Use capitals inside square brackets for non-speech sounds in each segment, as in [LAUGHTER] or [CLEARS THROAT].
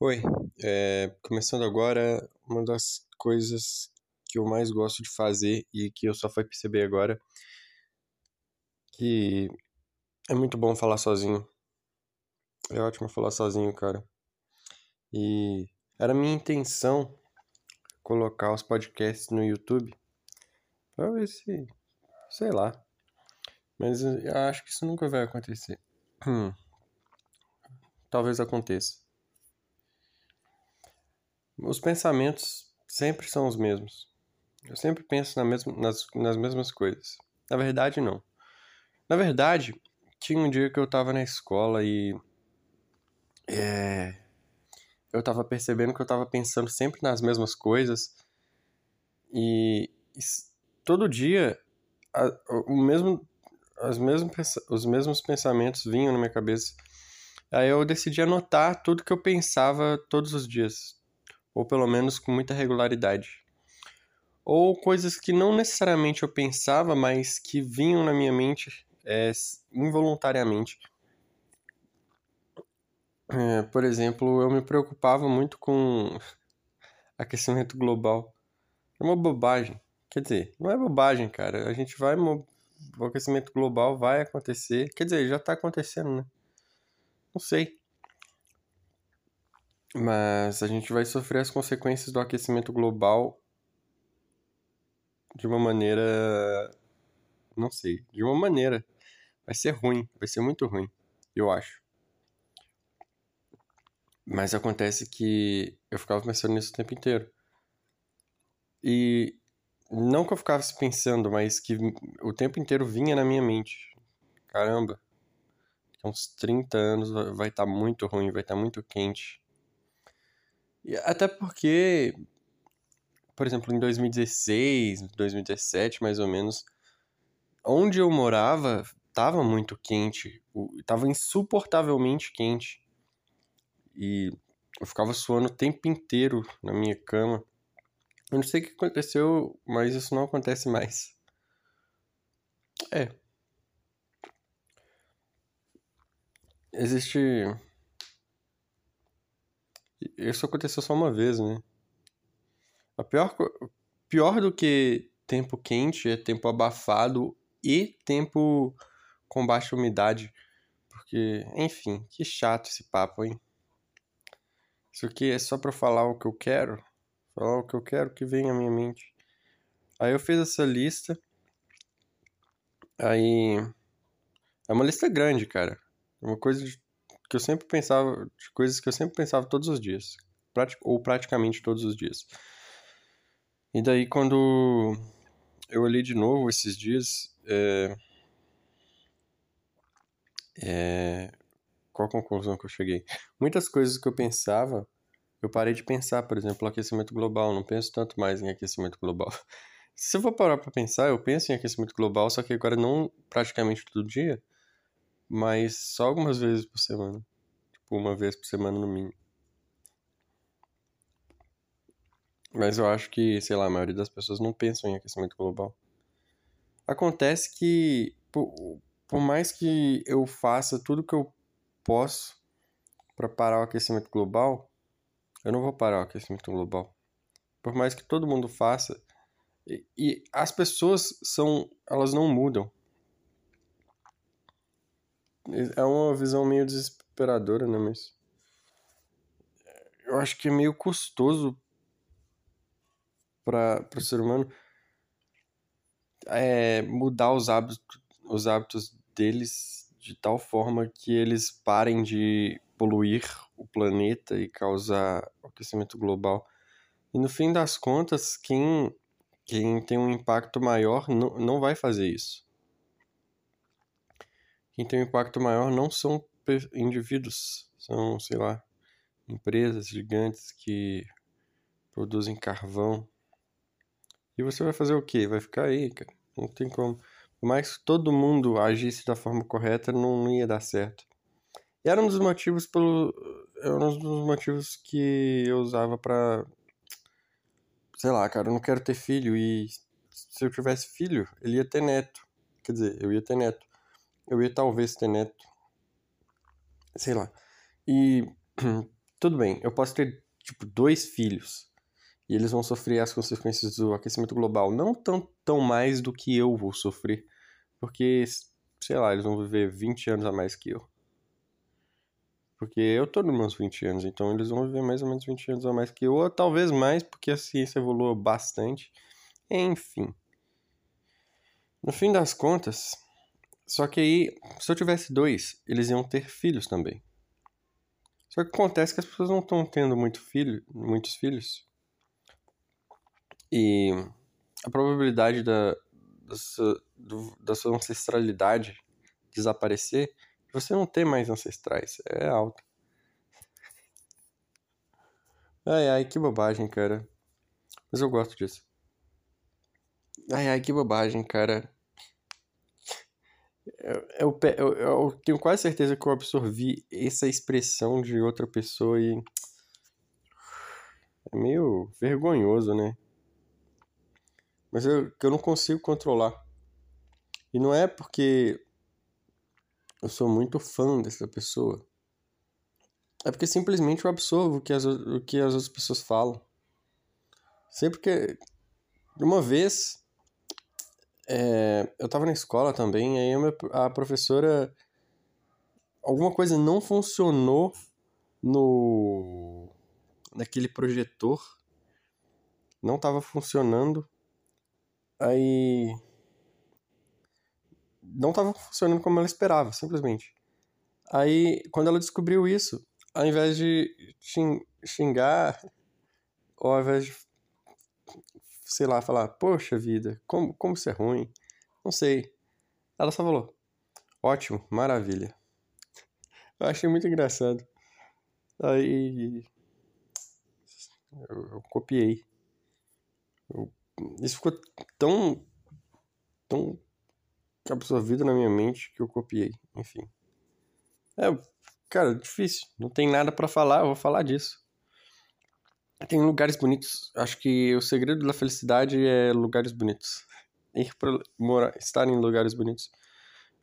Oi, é, começando agora, uma das coisas que eu mais gosto de fazer e que eu só fui perceber agora, que é muito bom falar sozinho. É ótimo falar sozinho, cara. E era minha intenção colocar os podcasts no YouTube pra ver se, sei lá. Mas eu acho que isso nunca vai acontecer. Hum. [CLEARS THROAT] Talvez aconteça. Os pensamentos sempre são os mesmos. Eu sempre penso na mesma, nas, nas mesmas coisas. Na verdade, não. Na verdade, tinha um dia que eu tava na escola e. É, eu tava percebendo que eu tava pensando sempre nas mesmas coisas. E, e todo dia a, o mesmo, as mesmos, os mesmos pensamentos vinham na minha cabeça. Aí eu decidi anotar tudo que eu pensava todos os dias ou pelo menos com muita regularidade. Ou coisas que não necessariamente eu pensava, mas que vinham na minha mente é, involuntariamente. É, por exemplo, eu me preocupava muito com [LAUGHS] aquecimento global. É uma bobagem. Quer dizer, não é bobagem, cara. A gente vai. O aquecimento global vai acontecer. Quer dizer, já tá acontecendo, né? Não sei. Mas a gente vai sofrer as consequências do aquecimento global de uma maneira. Não sei, de uma maneira. Vai ser ruim, vai ser muito ruim, eu acho. Mas acontece que eu ficava pensando nisso o tempo inteiro. E não que eu ficasse pensando, mas que o tempo inteiro vinha na minha mente. Caramba, uns 30 anos vai estar tá muito ruim, vai estar tá muito quente. Até porque, por exemplo, em 2016, 2017, mais ou menos, onde eu morava estava muito quente, estava insuportavelmente quente. E eu ficava suando o tempo inteiro na minha cama. Eu não sei o que aconteceu, mas isso não acontece mais. É. Existe isso aconteceu só uma vez, né? A pior, pior do que tempo quente é tempo abafado e tempo com baixa umidade. Porque, enfim, que chato esse papo, hein? Isso aqui é só pra falar o que eu quero. Falar o que eu quero que vem à minha mente. Aí eu fiz essa lista. Aí. É uma lista grande, cara. É uma coisa de que eu sempre pensava, de coisas que eu sempre pensava todos os dias, ou praticamente todos os dias. E daí quando eu olhei de novo esses dias, é, é, qual a conclusão que eu cheguei? Muitas coisas que eu pensava, eu parei de pensar, por exemplo, aquecimento global, não penso tanto mais em aquecimento global. [LAUGHS] Se eu for parar para pensar, eu penso em aquecimento global, só que agora não praticamente todo dia, mas só algumas vezes por semana. Tipo, uma vez por semana no mínimo. Mas eu acho que, sei lá, a maioria das pessoas não pensam em aquecimento global. Acontece que, por, por mais que eu faça tudo que eu posso para parar o aquecimento global, eu não vou parar o aquecimento global. Por mais que todo mundo faça, e, e as pessoas são, elas não mudam. É uma visão meio desesperadora, né? Mas. Eu acho que é meio custoso para o ser humano é, mudar os hábitos, os hábitos deles de tal forma que eles parem de poluir o planeta e causar aquecimento global. E no fim das contas, quem, quem tem um impacto maior não, não vai fazer isso quem tem um impacto maior não são indivíduos, são, sei lá, empresas gigantes que produzem carvão. E você vai fazer o quê? Vai ficar aí, cara. Não tem como. Por mais que todo mundo agisse da forma correta, não, ia dar certo. E era um dos motivos pelo. Era um dos motivos que eu usava para Sei lá, cara, eu não quero ter filho e se eu tivesse filho, ele ia ter neto. Quer dizer, eu ia ter neto. Eu ia talvez ter neto. Sei lá. E [CLEARS THROAT] tudo bem, eu posso ter, tipo, dois filhos e eles vão sofrer as consequências do aquecimento global. Não tão, tão mais do que eu vou sofrer, porque, sei lá, eles vão viver 20 anos a mais que eu. Porque eu tô nos meus 20 anos, então eles vão viver mais ou menos 20 anos a mais que eu, ou talvez mais, porque a ciência evoluiu bastante. Enfim. No fim das contas, só que aí, se eu tivesse dois, eles iam ter filhos também. Só que acontece que as pessoas não estão tendo muito filho, muitos filhos. E a probabilidade da, da, sua, do, da sua ancestralidade desaparecer, você não ter mais ancestrais, é alta. Ai, ai, que bobagem, cara. Mas eu gosto disso. Ai, ai, que bobagem, cara. Eu, eu, eu, tenho quase certeza que eu absorvi essa expressão de outra pessoa e. É meio vergonhoso, né? Mas eu, eu não consigo controlar. E não é porque eu sou muito fã dessa pessoa. É porque simplesmente eu absorvo o que as, o que as outras pessoas falam. Sempre que. Uma vez é, eu tava na escola também, aí a professora. Alguma coisa não funcionou no. naquele projetor. Não tava funcionando. Aí. Não tava funcionando como ela esperava, simplesmente. Aí, quando ela descobriu isso, ao invés de xingar, ou ao invés de sei lá, falar, poxa vida, como, como isso é ruim? Não sei. Ela só falou, ótimo, maravilha. Eu achei muito engraçado. Aí. Eu, eu copiei. Eu, isso ficou tão. tão absorvido na minha mente que eu copiei. Enfim. É, cara, difícil. Não tem nada para falar, eu vou falar disso. Tem lugares bonitos. Acho que o segredo da felicidade é lugares bonitos. Ir pra morar, estar em lugares bonitos.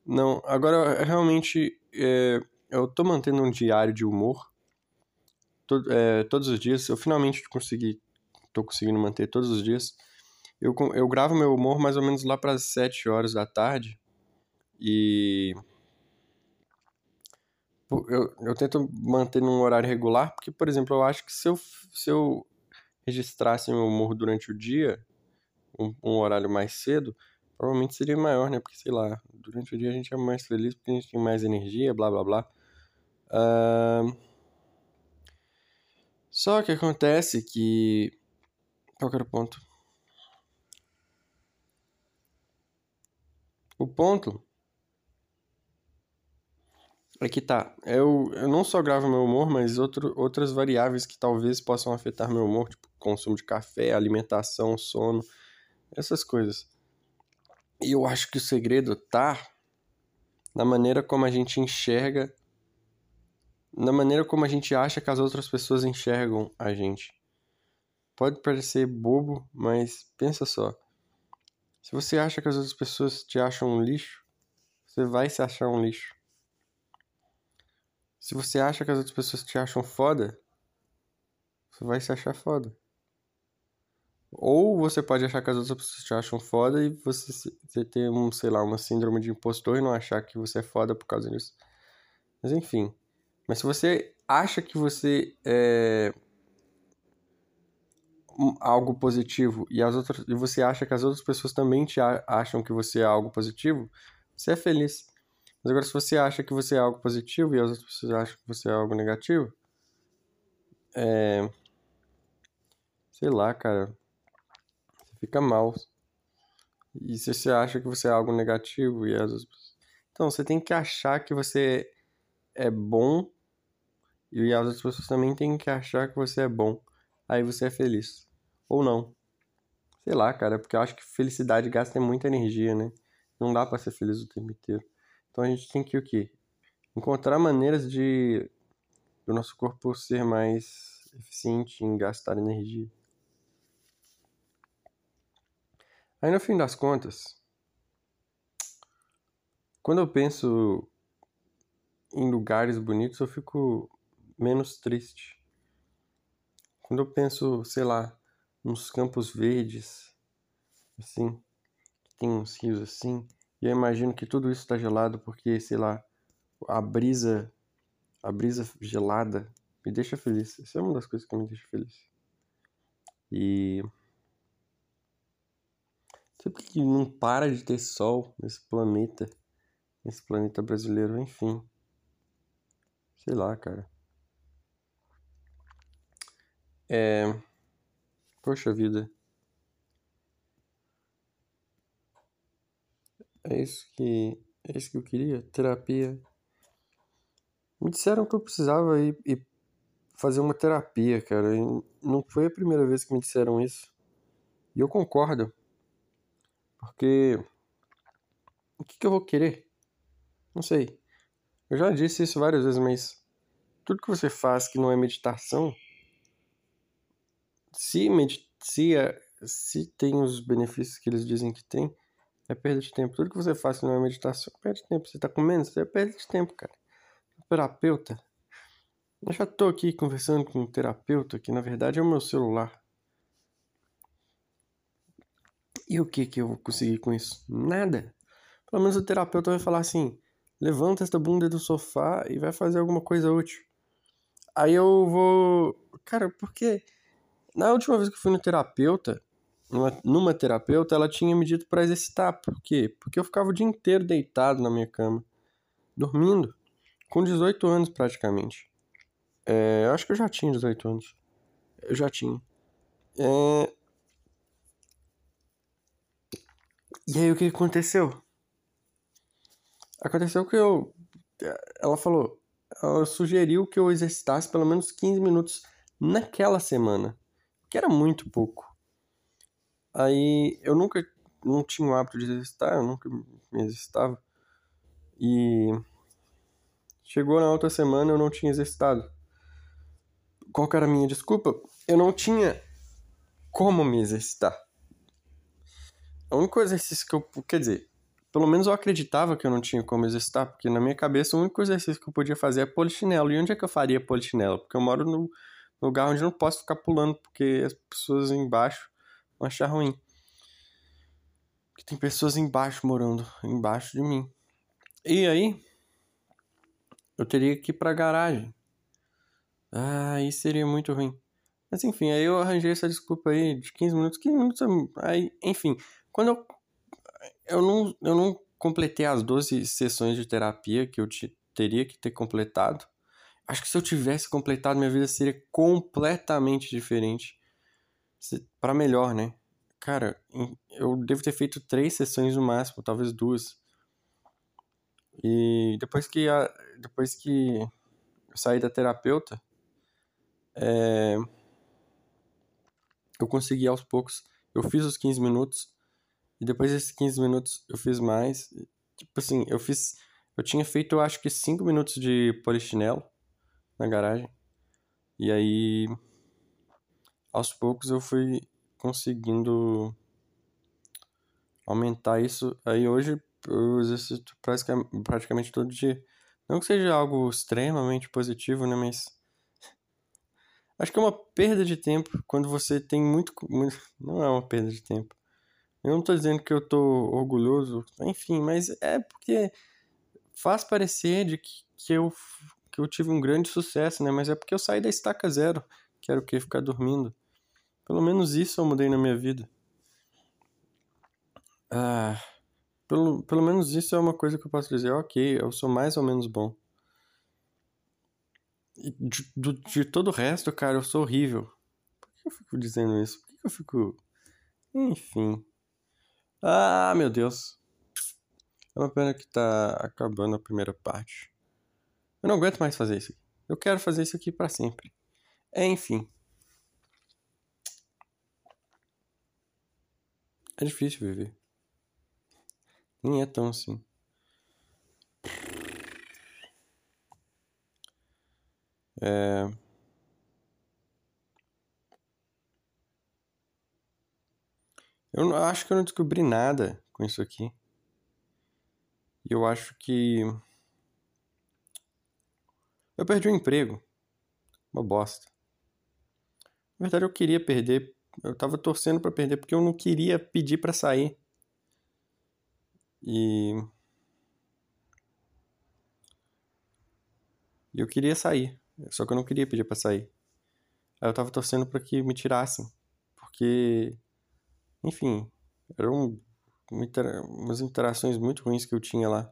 Não, agora realmente é, eu tô mantendo um diário de humor todo, é, todos os dias. Eu finalmente consegui, tô conseguindo manter todos os dias. Eu, eu gravo meu humor mais ou menos lá para as 7 horas da tarde. E eu, eu tento manter num horário regular, porque, por exemplo, eu acho que se eu, se eu registrasse meu humor durante o dia, um, um horário mais cedo, provavelmente seria maior, né? Porque, sei lá, durante o dia a gente é mais feliz porque a gente tem mais energia, blá blá blá. Uh... Só que acontece que. Qual era o ponto? O ponto é que tá. Eu, eu não só gravo meu humor, mas outro, outras variáveis que talvez possam afetar meu humor, tipo consumo de café, alimentação, sono, essas coisas. E eu acho que o segredo tá na maneira como a gente enxerga, na maneira como a gente acha que as outras pessoas enxergam a gente. Pode parecer bobo, mas pensa só. Se você acha que as outras pessoas te acham um lixo, você vai se achar um lixo. Se você acha que as outras pessoas te acham foda, você vai se achar foda. Ou você pode achar que as outras pessoas te acham foda e você, ter um, sei lá, uma síndrome de impostor e não achar que você é foda por causa disso. Mas enfim. Mas se você acha que você é algo positivo e as outras e você acha que as outras pessoas também te acham que você é algo positivo, você é feliz. Mas agora, se você acha que você é algo positivo e as outras pessoas acham que você é algo negativo, é. Sei lá, cara. Você fica mal. E se você acha que você é algo negativo e as outras pessoas. Então, você tem que achar que você é bom e as outras pessoas também têm que achar que você é bom. Aí você é feliz. Ou não. Sei lá, cara, porque eu acho que felicidade gasta muita energia, né? Não dá para ser feliz o tempo inteiro. Então a gente tem que o quê? Encontrar maneiras de do nosso corpo ser mais eficiente em gastar energia. Aí no fim das contas, quando eu penso em lugares bonitos, eu fico menos triste. Quando eu penso, sei lá, nos campos verdes, assim, tem uns rios assim, e eu imagino que tudo isso está gelado porque, sei lá, a brisa, a brisa gelada me deixa feliz. Isso é uma das coisas que me deixa feliz. E sempre que não para de ter sol nesse planeta, nesse planeta brasileiro, enfim. Sei lá, cara. É. Poxa vida. É isso que. É isso que eu queria. Terapia. Me disseram que eu precisava ir, ir fazer uma terapia, cara. E não foi a primeira vez que me disseram isso. E eu concordo. Porque. O que, que eu vou querer? Não sei. Eu já disse isso várias vezes, mas. Tudo que você faz que não é meditação. Se, medit se, é, se tem os benefícios que eles dizem que tem, é perda de tempo. Tudo que você faz que não é meditação, é perda de tempo. Você tá comendo, você é perda de tempo, cara. Terapeuta eu já tô aqui conversando com um terapeuta que na verdade é o meu celular. E o que que eu vou conseguir com isso? Nada. Pelo menos o terapeuta vai falar assim: levanta esta bunda do sofá e vai fazer alguma coisa útil. Aí eu vou. Cara, porque na última vez que eu fui no terapeuta, numa, numa terapeuta, ela tinha me dito para exercitar. Por quê? Porque eu ficava o dia inteiro deitado na minha cama, dormindo, com 18 anos praticamente. É, eu acho que eu já tinha 18 anos. Eu já tinha. É... E aí o que aconteceu? Aconteceu que eu. Ela falou. Ela sugeriu que eu exercitasse pelo menos 15 minutos naquela semana. Que era muito pouco. Aí eu nunca. Não tinha o hábito de exercitar, eu nunca me exercitava. E. Chegou na outra semana eu não tinha exercitado qual era a minha desculpa? Eu não tinha como me exercitar. O único exercício que eu. Quer dizer, pelo menos eu acreditava que eu não tinha como exercitar, porque na minha cabeça o único exercício que eu podia fazer é polichinelo. E onde é que eu faria polichinelo? Porque eu moro no lugar onde não posso ficar pulando, porque as pessoas embaixo achar ruim. Porque tem pessoas embaixo morando, embaixo de mim. E aí, eu teria que ir pra garagem. Ah, isso seria muito ruim. Mas enfim, aí eu arranjei essa desculpa aí de 15 minutos. 15 minutos, aí, enfim. Quando eu. Eu não, eu não completei as 12 sessões de terapia que eu te, teria que ter completado. Acho que se eu tivesse completado, minha vida seria completamente diferente. Para melhor, né? Cara, eu devo ter feito três sessões no máximo, talvez duas. E depois que, a, depois que eu saí da terapeuta, é... Eu consegui aos poucos. Eu fiz os 15 minutos. E depois desses 15 minutos eu fiz mais. Tipo assim, eu fiz. Eu tinha feito, acho que 5 minutos de polichinelo na garagem. E aí. Aos poucos eu fui conseguindo aumentar isso. Aí hoje eu exercito praticamente todo dia. Não que seja algo extremamente positivo, né? Mas [LAUGHS] Acho que é uma perda de tempo quando você tem muito. [LAUGHS] Não é uma perda de tempo. Eu não estou dizendo que eu estou orgulhoso, enfim, mas é porque faz parecer de que, que, eu, que eu tive um grande sucesso, né? Mas é porque eu saí da estaca zero, que era o que? Ficar dormindo. Pelo menos isso eu mudei na minha vida. Ah, pelo, pelo menos isso é uma coisa que eu posso dizer, ok, eu sou mais ou menos bom. De, de, de, todo o resto, cara, eu sou horrível. Por que eu fico dizendo isso? Por que eu fico. Enfim. Ah, meu Deus. É uma pena que tá acabando a primeira parte. Eu não aguento mais fazer isso. Eu quero fazer isso aqui para sempre. Enfim. É difícil viver. Nem é tão assim. É... Eu acho que eu não descobri nada com isso aqui. E eu acho que. Eu perdi o um emprego. Uma bosta. Na verdade, eu queria perder. Eu tava torcendo para perder porque eu não queria pedir para sair. E. Eu queria sair. Só que eu não queria pedir para sair. Aí eu tava torcendo para que me tirassem. Porque. Enfim. Eram umas interações muito ruins que eu tinha lá.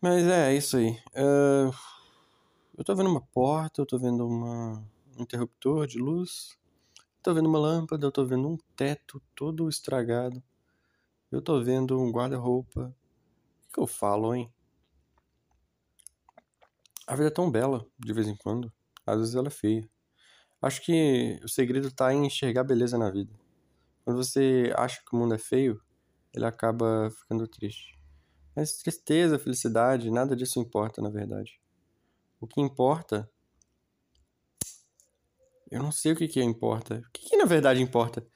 Mas é, é isso aí. Uh, eu tô vendo uma porta, eu tô vendo uma, um interruptor de luz, tô vendo uma lâmpada, eu tô vendo um teto todo estragado, eu tô vendo um guarda-roupa. O que, eu falo, hein? A vida é tão bela, de vez em quando. Às vezes ela é feia. Acho que o segredo tá em enxergar beleza na vida. Quando você acha que o mundo é feio, ele acaba ficando triste. Mas tristeza, felicidade, nada disso importa, na verdade. O que importa. Eu não sei o que, que importa. O que, que na verdade importa?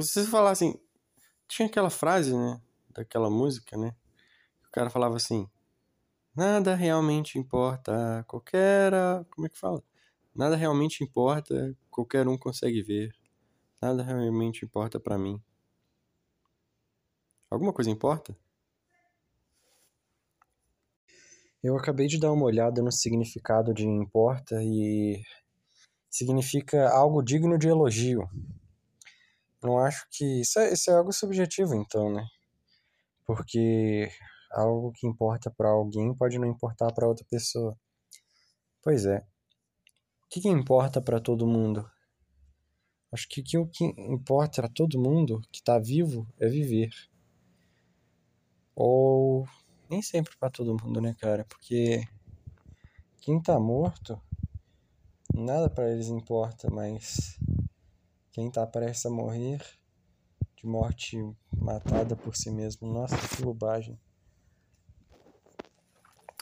Se você falar assim. Tinha aquela frase, né? Daquela música, né? O cara falava assim: Nada realmente importa. Qualquer. Como é que fala? Nada realmente importa. Qualquer um consegue ver. Nada realmente importa para mim. Alguma coisa importa? Eu acabei de dar uma olhada no significado de importa e significa algo digno de elogio. Não acho que. Isso é, isso é algo subjetivo, então, né? Porque algo que importa para alguém pode não importar para outra pessoa. Pois é. O que, que importa para todo mundo? Acho que, que o que importa para todo mundo que está vivo é viver. Ou nem sempre para todo mundo, né, cara? Porque quem tá morto, nada para eles importa, mas quem tá prestes a morrer de morte matada por si mesmo, nossa, que bobagem.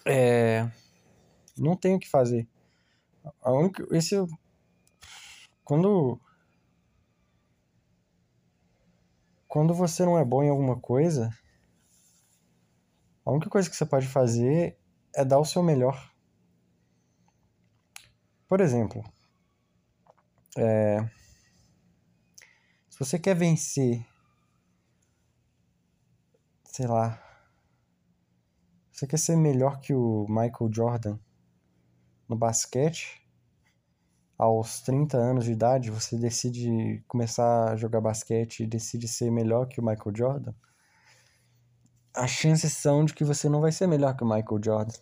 É, não tem o que fazer. A única, esse quando quando você não é bom em alguma coisa, a única coisa que você pode fazer é dar o seu melhor. Por exemplo, é, se você quer vencer, sei lá, você quer ser melhor que o Michael Jordan no basquete, aos 30 anos de idade, você decide começar a jogar basquete e decide ser melhor que o Michael Jordan, as chances são de que você não vai ser melhor que o Michael Jordan.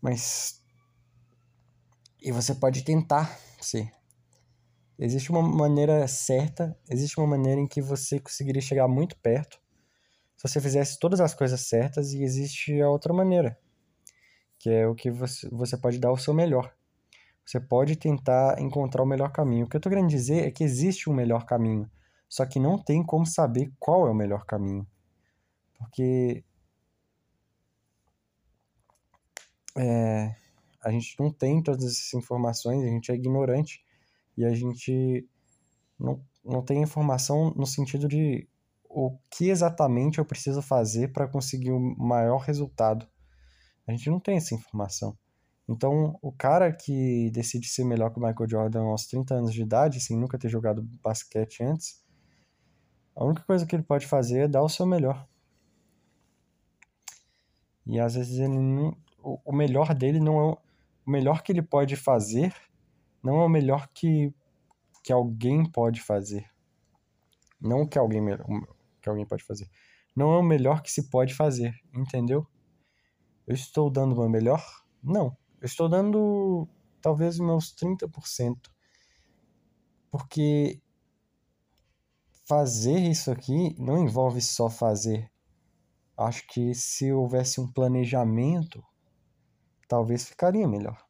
Mas. E você pode tentar ser. Existe uma maneira certa, existe uma maneira em que você conseguiria chegar muito perto se você fizesse todas as coisas certas, e existe a outra maneira, que é o que você, você pode dar o seu melhor. Você pode tentar encontrar o melhor caminho. O que eu estou querendo dizer é que existe um melhor caminho, só que não tem como saber qual é o melhor caminho. Porque é, a gente não tem todas essas informações, a gente é ignorante e a gente não, não tem informação no sentido de o que exatamente eu preciso fazer para conseguir o maior resultado. A gente não tem essa informação. Então, o cara que decide ser melhor que o Michael Jordan aos 30 anos de idade, sem nunca ter jogado basquete antes, a única coisa que ele pode fazer é dar o seu melhor. E às vezes ele não, o melhor dele não é o melhor que ele pode fazer, não é o melhor que, que alguém pode fazer. Não que alguém que alguém pode fazer. Não é o melhor que se pode fazer, entendeu? Eu estou dando o meu melhor? Não. Eu estou dando talvez meus 30%. Porque fazer isso aqui não envolve só fazer acho que se houvesse um planejamento, talvez ficaria melhor.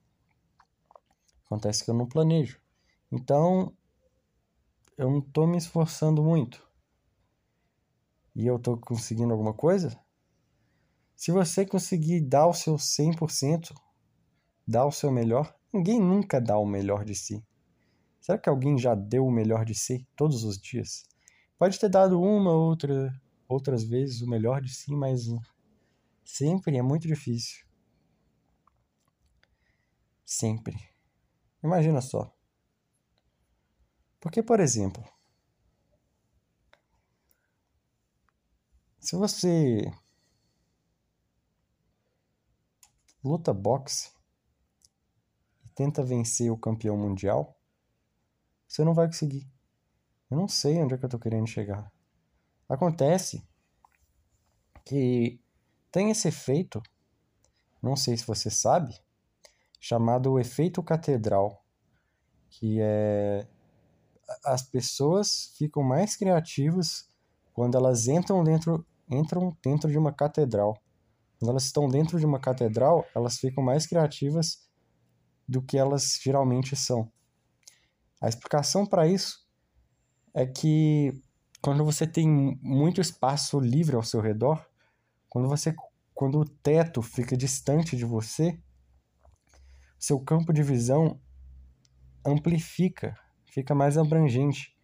Acontece que eu não planejo. Então, eu não estou me esforçando muito. E eu estou conseguindo alguma coisa? Se você conseguir dar o seu 100%, dar o seu melhor, ninguém nunca dá o melhor de si. Será que alguém já deu o melhor de si todos os dias? Pode ter dado uma ou outra outras vezes o melhor de si, mas sempre é muito difícil. Sempre. Imagina só. Porque, por exemplo, se você luta boxe e tenta vencer o campeão mundial, você não vai conseguir. Eu não sei onde é que eu tô querendo chegar. Acontece que tem esse efeito, não sei se você sabe, chamado efeito catedral, que é as pessoas ficam mais criativas quando elas entram dentro entram dentro de uma catedral. Quando elas estão dentro de uma catedral, elas ficam mais criativas do que elas geralmente são. A explicação para isso é que quando você tem muito espaço livre ao seu redor, quando você quando o teto fica distante de você, seu campo de visão amplifica, fica mais abrangente.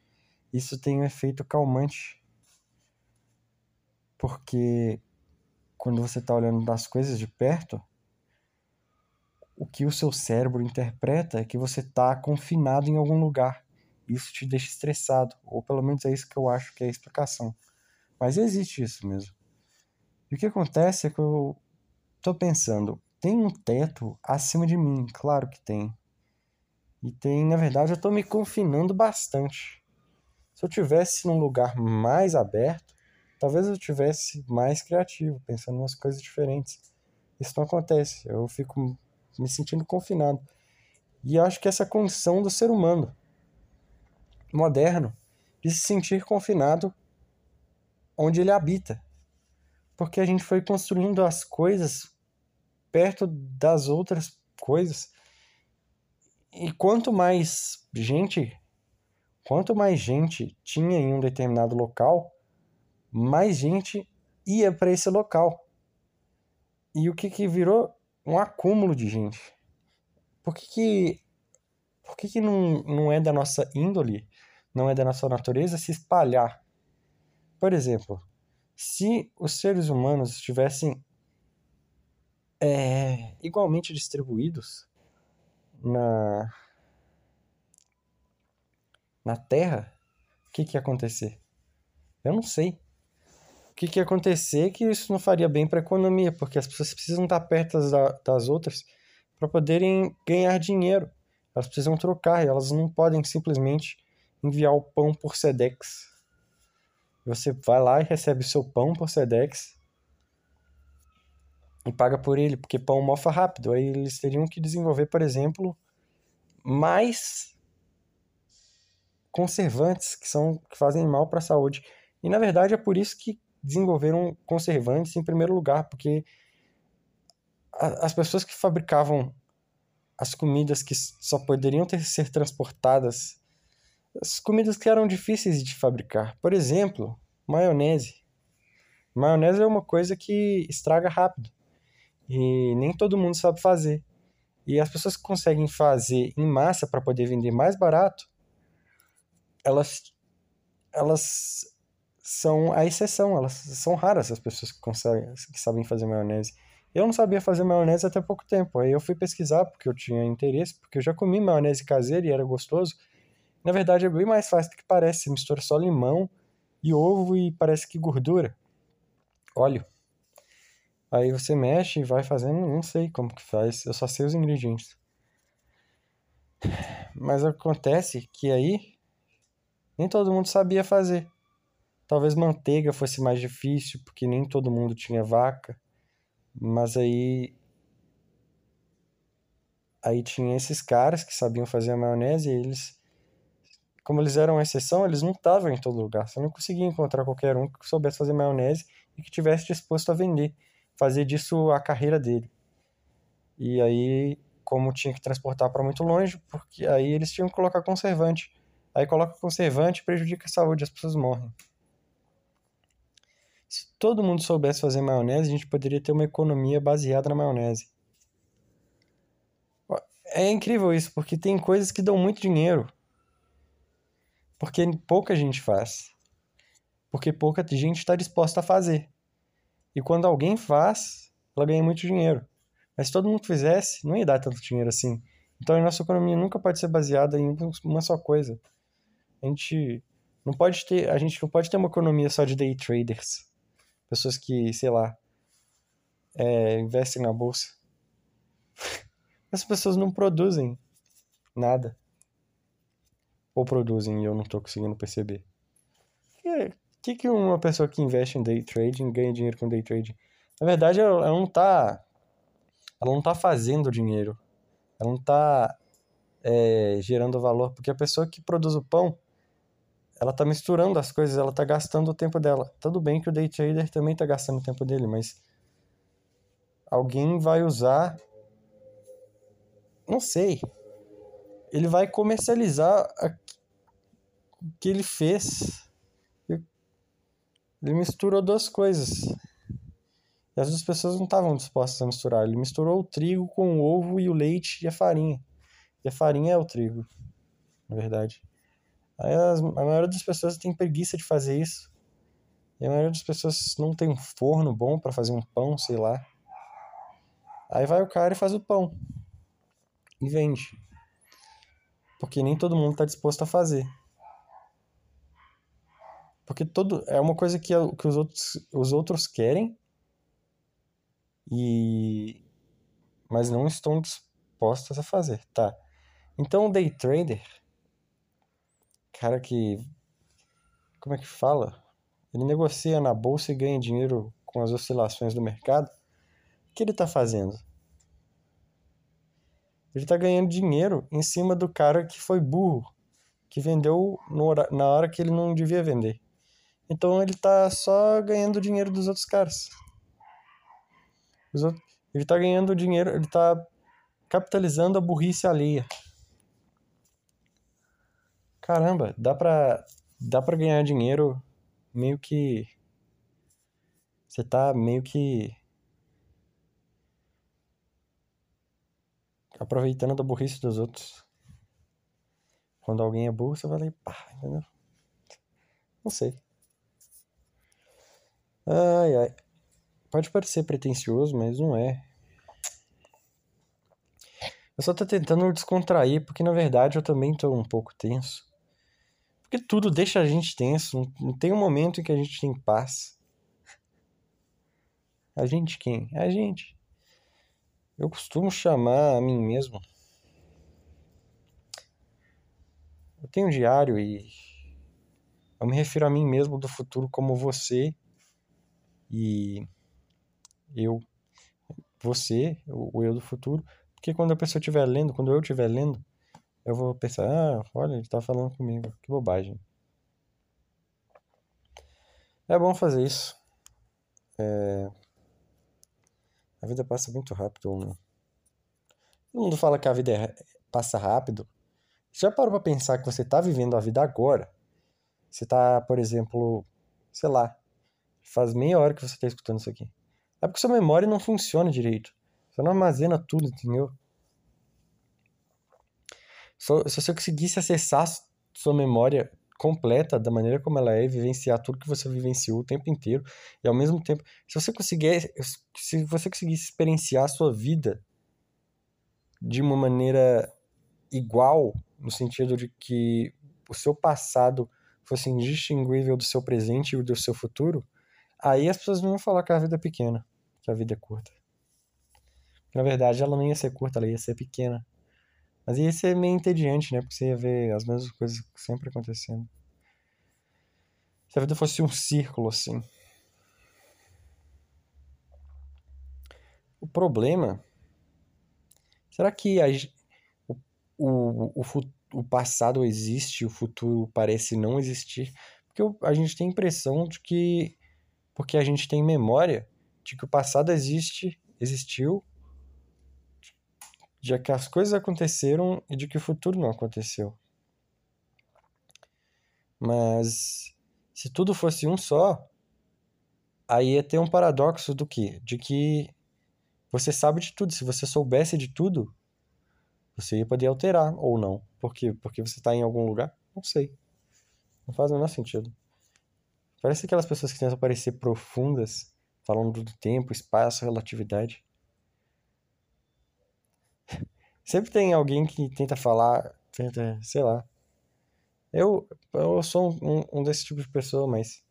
Isso tem um efeito calmante. Porque quando você está olhando das coisas de perto, o que o seu cérebro interpreta é que você está confinado em algum lugar. Isso te deixa estressado, ou pelo menos é isso que eu acho que é a explicação. Mas existe isso mesmo. E o que acontece é que eu tô pensando, tem um teto acima de mim, claro que tem. E tem, na verdade, eu tô me confinando bastante. Se eu tivesse num lugar mais aberto, talvez eu tivesse mais criativo, pensando em umas coisas diferentes. Isso não acontece. Eu fico me sentindo confinado. E acho que essa condição do ser humano moderno de se sentir confinado onde ele habita porque a gente foi construindo as coisas perto das outras coisas. E quanto mais gente, quanto mais gente tinha em um determinado local, mais gente ia para esse local. E o que que virou? Um acúmulo de gente. Por que que, por que, que não, não é da nossa índole, não é da nossa natureza se espalhar? Por exemplo, se os seres humanos estivessem é, igualmente distribuídos na, na Terra, o que, que ia acontecer? Eu não sei. O que, que ia acontecer que isso não faria bem para a economia, porque as pessoas precisam estar perto das, das outras para poderem ganhar dinheiro. Elas precisam trocar elas não podem simplesmente enviar o pão por Sedex você vai lá e recebe o seu pão por Sedex e paga por ele, porque pão mofa rápido. Aí eles teriam que desenvolver, por exemplo, mais conservantes que são que fazem mal para a saúde. E na verdade é por isso que desenvolveram conservantes em primeiro lugar, porque a, as pessoas que fabricavam as comidas que só poderiam ter ser transportadas as comidas que eram difíceis de fabricar. Por exemplo, maionese. Maionese é uma coisa que estraga rápido. E nem todo mundo sabe fazer. E as pessoas que conseguem fazer em massa para poder vender mais barato, elas elas são a exceção, elas são raras as pessoas que conseguem que sabem fazer maionese. Eu não sabia fazer maionese até pouco tempo. Aí eu fui pesquisar porque eu tinha interesse, porque eu já comi maionese caseira e era gostoso. Na verdade, é bem mais fácil do que parece. Você mistura só limão e ovo e parece que gordura. Óleo. Aí você mexe e vai fazendo, não sei como que faz, eu só sei os ingredientes. Mas acontece que aí nem todo mundo sabia fazer. Talvez manteiga fosse mais difícil, porque nem todo mundo tinha vaca. Mas aí aí tinha esses caras que sabiam fazer a maionese e eles como eles eram exceção, eles não estavam em todo lugar. Você não conseguia encontrar qualquer um que soubesse fazer maionese e que tivesse disposto a vender, fazer disso a carreira dele. E aí, como tinha que transportar para muito longe, porque aí eles tinham que colocar conservante. Aí coloca conservante prejudica a saúde, as pessoas morrem. Se todo mundo soubesse fazer maionese, a gente poderia ter uma economia baseada na maionese. É incrível isso, porque tem coisas que dão muito dinheiro. Porque pouca gente faz. Porque pouca gente está disposta a fazer. E quando alguém faz, ela ganha muito dinheiro. Mas se todo mundo fizesse, não ia dar tanto dinheiro assim. Então a nossa economia nunca pode ser baseada em uma só coisa. A gente não pode ter, a gente não pode ter uma economia só de day traders. Pessoas que, sei lá, é, investem na bolsa. [LAUGHS] Essas pessoas não produzem nada. Ou produzem e eu não estou conseguindo perceber. Que, que uma pessoa que investe em day trading ganha dinheiro com day trading? Na verdade, ela, ela não está ela não tá fazendo dinheiro. Ela não está é, gerando valor. Porque a pessoa que produz o pão, ela está misturando as coisas, ela está gastando o tempo dela. Tudo bem que o day trader também está gastando o tempo dele, mas alguém vai usar. Não sei. Ele vai comercializar o que ele fez. Ele misturou duas coisas. E as duas pessoas não estavam dispostas a misturar. Ele misturou o trigo com o ovo e o leite e a farinha. E a farinha é o trigo, na verdade. Aí a maioria das pessoas tem preguiça de fazer isso. E a maioria das pessoas não tem um forno bom para fazer um pão, sei lá. Aí vai o cara e faz o pão. E vende. Porque nem todo mundo está disposto a fazer. Porque todo é uma coisa que, que os, outros, os outros querem e mas não estão dispostos a fazer, tá? Então o day trader, cara que como é que fala? Ele negocia na bolsa e ganha dinheiro com as oscilações do mercado. O que ele está fazendo? Ele está ganhando dinheiro em cima do cara que foi burro, que vendeu no, na hora que ele não devia vender. Então ele está só ganhando dinheiro dos outros caras. Ele está ganhando dinheiro, ele está capitalizando a burrice alheia. Caramba, dá pra, dá pra ganhar dinheiro meio que. Você tá meio que. Aproveitando da burrice dos outros. Quando alguém é burro, você vai lá e pá, entendeu? Não sei. Ai, ai. Pode parecer pretencioso, mas não é. Eu só tô tentando descontrair, porque na verdade eu também tô um pouco tenso. Porque tudo deixa a gente tenso. Não tem um momento em que a gente tem paz. A gente quem? A gente. Eu costumo chamar a mim mesmo. Eu tenho um diário e eu me refiro a mim mesmo do futuro como você e eu, você, o eu do futuro, porque quando a pessoa estiver lendo, quando eu estiver lendo, eu vou pensar, ah, olha, ele tá falando comigo, que bobagem. É bom fazer isso. É... A vida passa muito rápido. Né? Todo mundo fala que a vida é... passa rápido. Já parou pra pensar que você tá vivendo a vida agora? Você tá, por exemplo, sei lá, faz meia hora que você tá escutando isso aqui. É porque sua memória não funciona direito. Você não armazena tudo, entendeu? Se você conseguisse acessar sua memória completa da maneira como ela é, vivenciar tudo que você vivenciou o tempo inteiro e ao mesmo tempo, se você conseguir, se você conseguisse experienciar a sua vida de uma maneira igual, no sentido de que o seu passado fosse indistinguível do seu presente e do seu futuro, aí as pessoas iam falar que a vida é pequena que a vida é curta. Na verdade, ela não ia ser curta, ela ia ser pequena. Mas ia ser meio entediante, né? Porque você ia ver as mesmas coisas sempre acontecendo. Se a vida fosse um círculo, assim. O problema. Será que a, o, o, o, o passado existe o futuro parece não existir? Porque a gente tem a impressão de que. Porque a gente tem memória, de que o passado existe, existiu, de que as coisas aconteceram e de que o futuro não aconteceu. Mas se tudo fosse um só, aí ia ter um paradoxo do que? De que você sabe de tudo. Se você soubesse de tudo, você ia poder alterar ou não. Por quê? Porque você está em algum lugar? Não sei. Não faz o menor sentido. Parece aquelas pessoas que tentam parecer profundas falando do tempo, espaço, relatividade. Sempre tem alguém que tenta falar, tenta, sei lá. Eu, eu sou um, um desse tipo de pessoa, mas.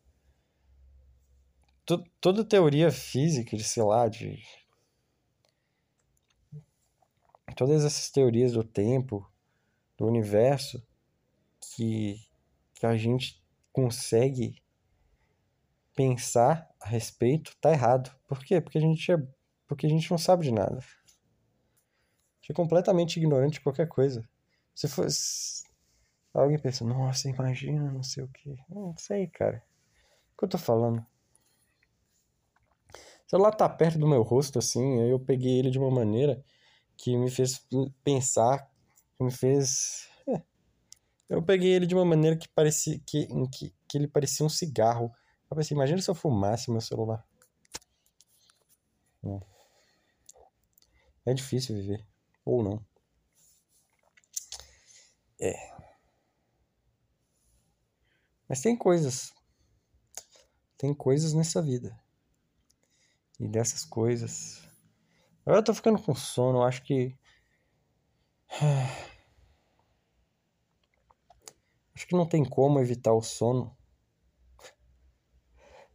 toda teoria física, de sei lá, de. Todas essas teorias do tempo, do universo, que, que a gente consegue pensar a respeito, tá errado. Por quê? Porque a gente é, porque a gente não sabe de nada. A gente é completamente ignorante de qualquer coisa. Se fosse alguém pensa, nossa, imagina, não sei o que. Não sei, cara. O que eu tô falando? O celular tá perto do meu rosto, assim, aí eu peguei ele de uma maneira que me fez pensar, que me fez. É. Eu peguei ele de uma maneira que parecia que, que, que ele parecia um cigarro. Eu pensei, imagina se eu fumasse meu celular. É difícil viver. Ou não. É. Mas tem coisas. Tem coisas nessa vida. E dessas coisas. Agora eu tô ficando com sono, eu acho que. [SIGHS] Acho que não tem como evitar o sono.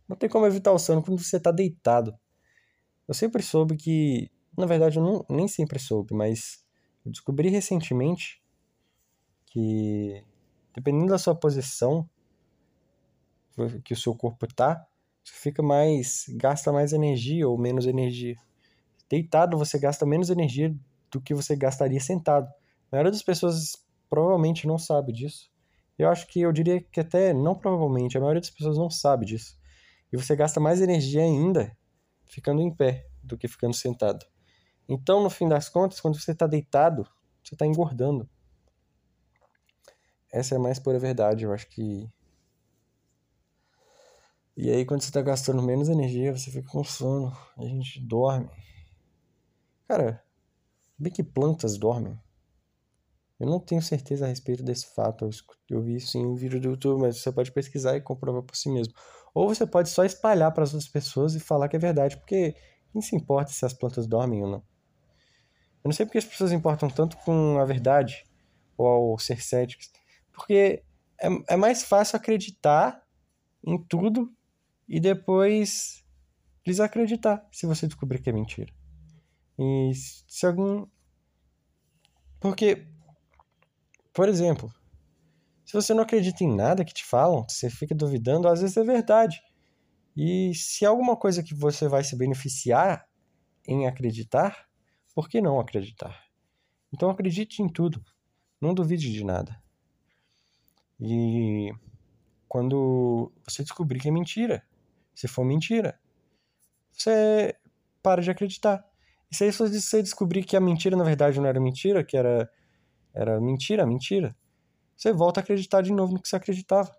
Não tem como evitar o sono quando você tá deitado. Eu sempre soube que. Na verdade, eu não, nem sempre soube, mas eu descobri recentemente que, dependendo da sua posição que o seu corpo tá, você fica mais. gasta mais energia ou menos energia. Deitado, você gasta menos energia do que você gastaria sentado. A maioria das pessoas provavelmente não sabe disso. Eu acho que eu diria que até não provavelmente, a maioria das pessoas não sabe disso. E você gasta mais energia ainda ficando em pé do que ficando sentado. Então, no fim das contas, quando você está deitado, você está engordando. Essa é a mais pura verdade. Eu acho que. E aí, quando você está gastando menos energia, você fica com sono. A gente dorme. Cara, bem que plantas dormem. Eu não tenho certeza a respeito desse fato. Eu, vi isso em um vídeo do YouTube, mas você pode pesquisar e comprovar por si mesmo. Ou você pode só espalhar para as outras pessoas e falar que é verdade, porque quem se importa se as plantas dormem ou não? Eu não sei porque as pessoas importam tanto com a verdade ou ao ser céticos. Porque é, é mais fácil acreditar em tudo e depois desacreditar se você descobrir que é mentira. E se algum. Porque por exemplo, se você não acredita em nada que te falam, você fica duvidando, às vezes é verdade. E se é alguma coisa que você vai se beneficiar em acreditar, por que não acreditar? Então acredite em tudo. Não duvide de nada. E quando você descobrir que é mentira, se for mentira, você para de acreditar. E se você descobrir que a mentira na verdade não era mentira, que era era mentira, mentira, você volta a acreditar de novo no que você acreditava.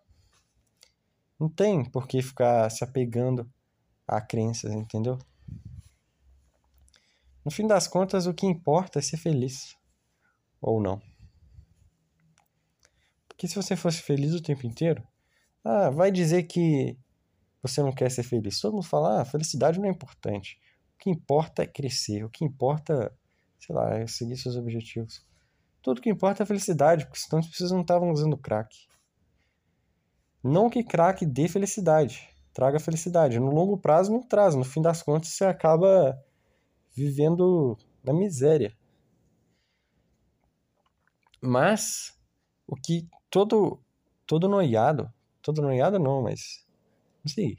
Não tem por que ficar se apegando a crenças, entendeu? No fim das contas, o que importa é ser feliz. Ou não. Porque se você fosse feliz o tempo inteiro, ah, vai dizer que você não quer ser feliz. Todo mundo fala, ah, felicidade não é importante. O que importa é crescer. O que importa, sei lá, é seguir seus objetivos. Tudo que importa é a felicidade, porque senão as pessoas não estavam usando crack. Não que crack dê felicidade, traga felicidade. No longo prazo não traz, no fim das contas você acaba vivendo na miséria. Mas o que todo todo noiado, todo noiado não, mas não sei.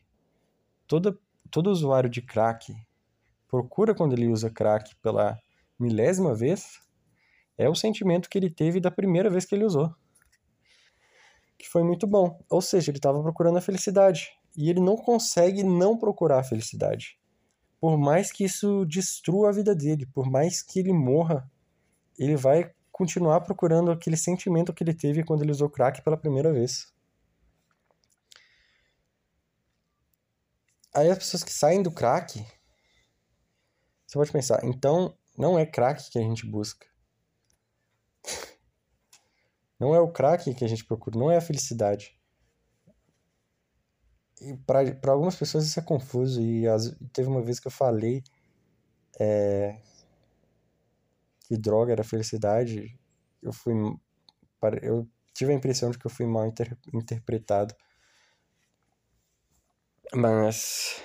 Todo todo usuário de crack procura quando ele usa crack pela milésima vez é o sentimento que ele teve da primeira vez que ele usou. Que foi muito bom. Ou seja, ele estava procurando a felicidade. E ele não consegue não procurar a felicidade. Por mais que isso destrua a vida dele, por mais que ele morra, ele vai continuar procurando aquele sentimento que ele teve quando ele usou crack pela primeira vez. Aí as pessoas que saem do crack, você pode pensar, então não é crack que a gente busca. Não é o crack que a gente procura, não é a felicidade. E para algumas pessoas isso é confuso. E as, teve uma vez que eu falei é, que droga era felicidade. Eu fui. Eu tive a impressão de que eu fui mal inter interpretado. Mas.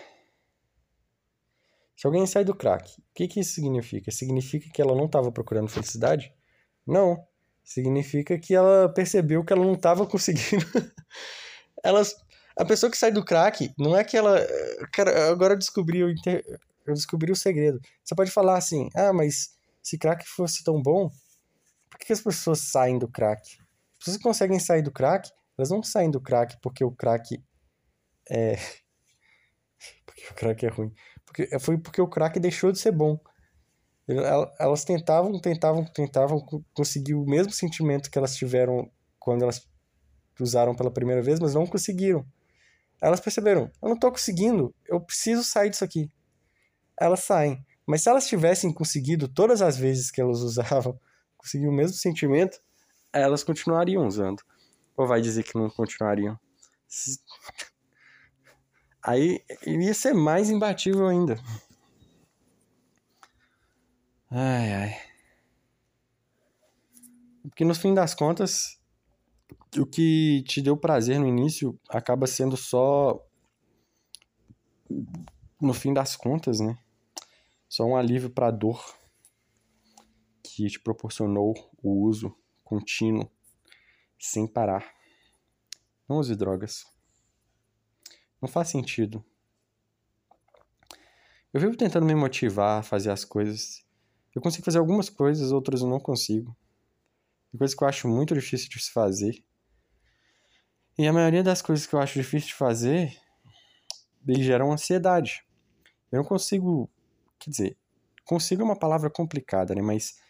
Se alguém sai do crack, o que, que isso significa? Significa que ela não estava procurando felicidade? Não. Significa que ela percebeu que ela não estava [LAUGHS] conseguindo. Elas, a pessoa que sai do crack, não é que ela. Cara, agora eu descobri, inter... eu descobri o segredo. Você pode falar assim: ah, mas se crack fosse tão bom, por que as pessoas saem do crack? As pessoas que conseguem sair do crack, elas não saem do crack porque o crack é. [LAUGHS] porque o crack é ruim. Porque, foi porque o crack deixou de ser bom. Elas tentavam, tentavam, tentavam conseguir o mesmo sentimento que elas tiveram quando elas usaram pela primeira vez, mas não conseguiram. Elas perceberam, eu não estou conseguindo, eu preciso sair disso aqui. Elas saem. Mas se elas tivessem conseguido todas as vezes que elas [LAUGHS] usavam, conseguir o mesmo sentimento, elas continuariam usando. Ou vai dizer que não continuariam? [LAUGHS] Aí ia ser mais imbatível ainda. Ai, ai. Porque no fim das contas, o que te deu prazer no início acaba sendo só. No fim das contas, né? Só um alívio para a dor que te proporcionou o uso contínuo, sem parar. Não use drogas. Não faz sentido. Eu vivo tentando me motivar a fazer as coisas. Eu consigo fazer algumas coisas, outras eu não consigo. Tem coisas que eu acho muito difícil de se fazer. E a maioria das coisas que eu acho difícil de fazer, geram ansiedade. Eu não consigo, quer dizer, consigo é uma palavra complicada, né? Mas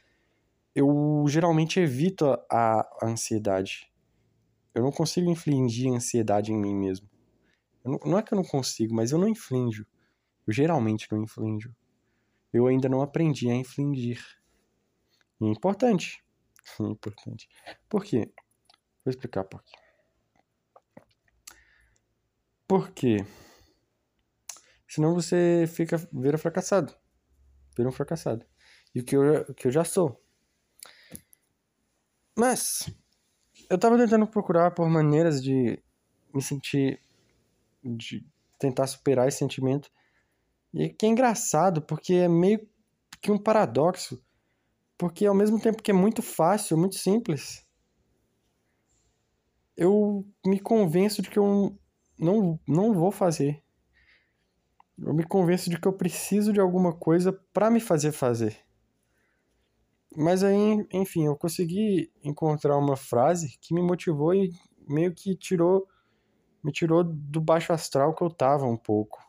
eu geralmente evito a, a ansiedade. Eu não consigo infligir ansiedade em mim mesmo. Não, não, é que eu não consigo, mas eu não inflijo. Eu geralmente não inflijo. Eu ainda não aprendi a infligir. Importante. [LAUGHS] Importante. Por quê? Vou explicar por quê. Por quê? Senão você fica, vira fracassado. Vira um fracassado. E o que eu, que eu já sou. Mas, eu tava tentando procurar por maneiras de me sentir de tentar superar esse sentimento. E que é engraçado, porque é meio que um paradoxo. Porque ao mesmo tempo que é muito fácil, muito simples, eu me convenço de que eu não, não vou fazer. Eu me convenço de que eu preciso de alguma coisa para me fazer fazer. Mas aí, enfim, eu consegui encontrar uma frase que me motivou e meio que tirou me tirou do baixo astral que eu tava um pouco.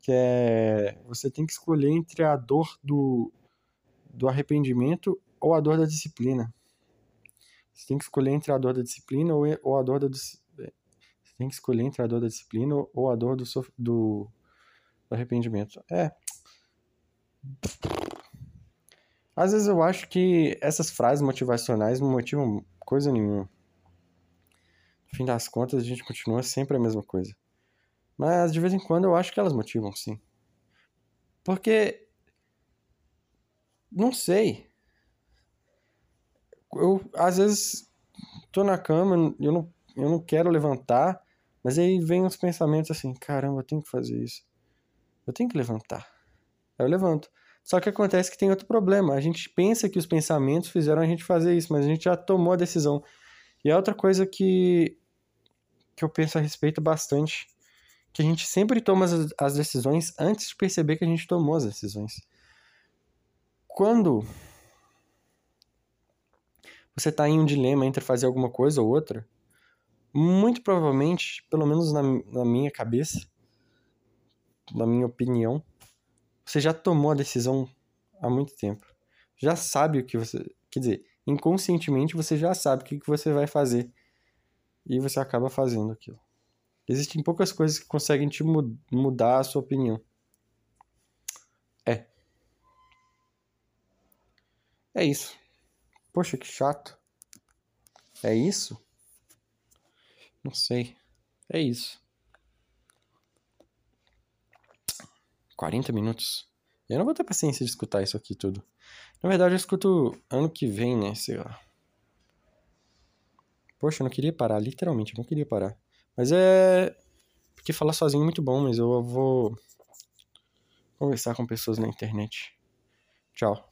Que é. Você tem que escolher entre a dor do, do arrependimento ou a dor da disciplina. Você tem que escolher entre a dor da disciplina ou, ou a dor da. Você tem que escolher entre a dor da disciplina ou a dor do, do, do arrependimento. É. Às vezes eu acho que essas frases motivacionais não motivam coisa nenhuma. No fim das contas, a gente continua sempre a mesma coisa. Mas de vez em quando eu acho que elas motivam, sim. Porque. Não sei. Eu, às vezes, tô na cama, eu não, eu não quero levantar, mas aí vem uns pensamentos assim: caramba, eu tenho que fazer isso. Eu tenho que levantar. Aí eu levanto. Só que acontece que tem outro problema. A gente pensa que os pensamentos fizeram a gente fazer isso, mas a gente já tomou a decisão. E é outra coisa que que eu penso a respeito bastante. Que a gente sempre toma as, as decisões antes de perceber que a gente tomou as decisões. Quando você está em um dilema entre fazer alguma coisa ou outra, muito provavelmente, pelo menos na, na minha cabeça, na minha opinião, você já tomou a decisão há muito tempo. Já sabe o que você. Quer dizer, inconscientemente você já sabe o que, que você vai fazer e você acaba fazendo aquilo. Existem poucas coisas que conseguem te mudar a sua opinião. É. É isso. Poxa, que chato. É isso? Não sei. É isso. 40 minutos. Eu não vou ter paciência de escutar isso aqui tudo. Na verdade, eu escuto ano que vem, né? Sei lá. Poxa, eu não queria parar, literalmente, eu não queria parar. Mas é. Porque falar sozinho é muito bom, mas eu vou conversar com pessoas na internet. Tchau.